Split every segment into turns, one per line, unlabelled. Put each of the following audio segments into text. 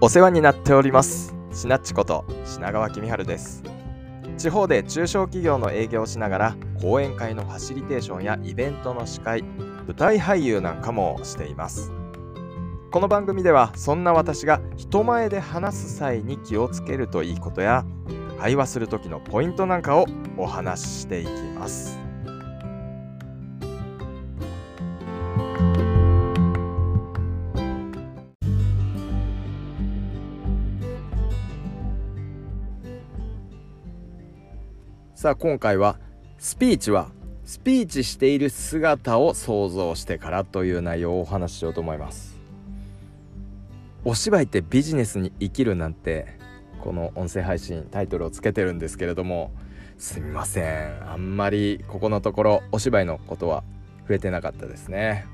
お世話になっております。しなっちこと品川公春です。地方で中小企業の営業をしながら講演会のファシリテーションやイベントの司会舞台俳優なんかもしています。この番組ではそんな私が人前で話す際に気をつけるといいことや会話する時のポイントなんかをお話ししていきます。さあ今回はスピーチはスピーチしている姿を想像してからという内容をお話ししようと思います。お芝居ってビジネスに生きるなんてこの音声配信タイトルをつけてるんですけれどもすみません。あんまりここのところお芝居のことは触れてなかったですね。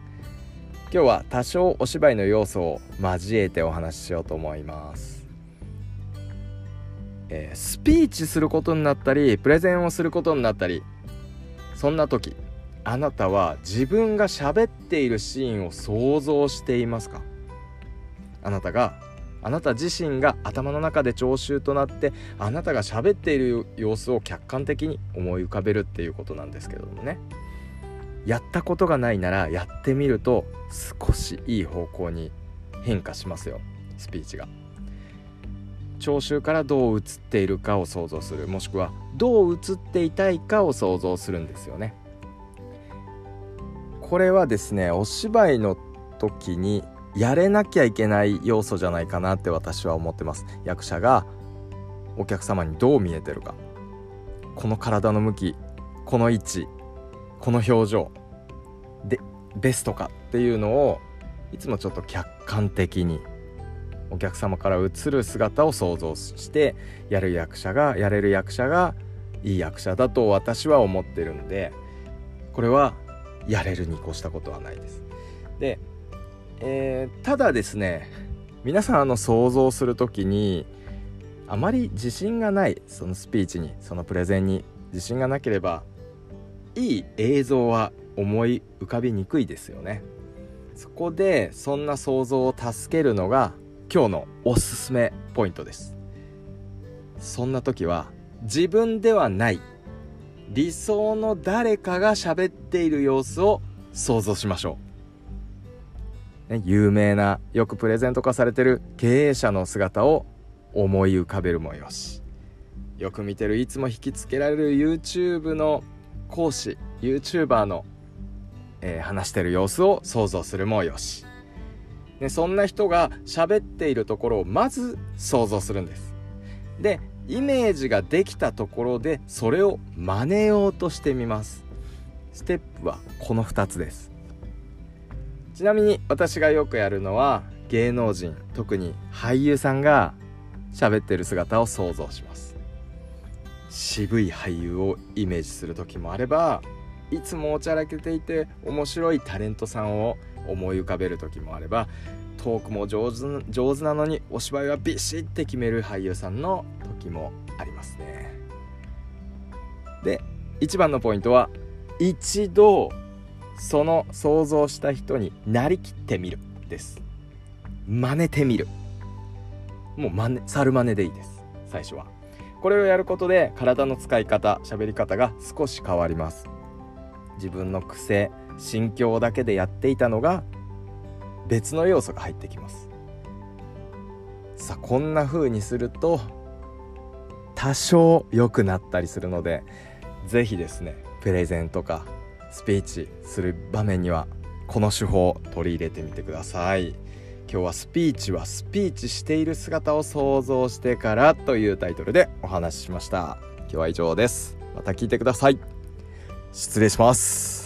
今日は多少お芝居の要素を交えてお話ししようと思います。えー、スピーチすることになったりプレゼンをすることになったりそんな時あなたは自分が喋っているシーンを想像していますか？あなたがあなた自身が頭の中で聴衆となってあなたが喋っている様子を客観的に思い浮かべるっていうことなんですけどもねやったことがないならやってみると少しいい方向に変化しますよスピーチが。聴衆からどう映っているかを想像するもしくはどう映っていたいかを想像するんですよね。これはですねお芝居の時にやれなきゃいけない要素じゃないかなって私は思ってます。役者がお客様にどう見えてるか。この体の向きこの位置この表情でベストかっていうのをいつもちょっと客観的にお客様から映る姿を想像してやる役者がやれる役者がいい役者だと私は思ってるんでこれはやれるに越したことはないです。で、えー、ただですね皆さんあの想像する時にあまり自信がないそのスピーチにそのプレゼンに自信がなければいい映像は思い浮かびにくいですよね。そこでそんな想像を助けるのが今日のおすすめポイントです。そんな時は自分ではない理想の誰かが喋っている様子を想像しましょう、ね、有名なよくプレゼント化されてる経営者の姿を思い浮かべるもよし。よく見てるいつも引きつけられる YouTube の講師 YouTuber の、えー、話してる様子を想像するもよし。ね、そんな人が喋っているところをまず想像するんです。でイメージができたところでそれを真似ようとしてみます。ステップはこの2つです。ちなみに私がよくやるのは芸能人特に俳優さんが喋ってる姿を想像します。渋い俳優をイメージする時もあればいつもおちゃらけていて面白いタレントさんを思い浮かべる時もあればトークも上手上手なのにお芝居はビシッて決める俳優さんの時もありますね。で一番のポイントは一度その想像した人になりきってみるです。真似てみる。もう真似猿真似でいいです。最初は。これをやることで体の使い方喋り方が少し変わります。自分の癖心境だけでやっていたのが別の要素が入ってきます。さあこんな風にすると多少良くなったりするので是非ですねプレゼンとかスピーチする場面にはこの手法を取り入れてみてください。今日はスピーチはスピーチしている姿を想像してからというタイトルでお話ししました。今日は以上です。また聞いてください。失礼します。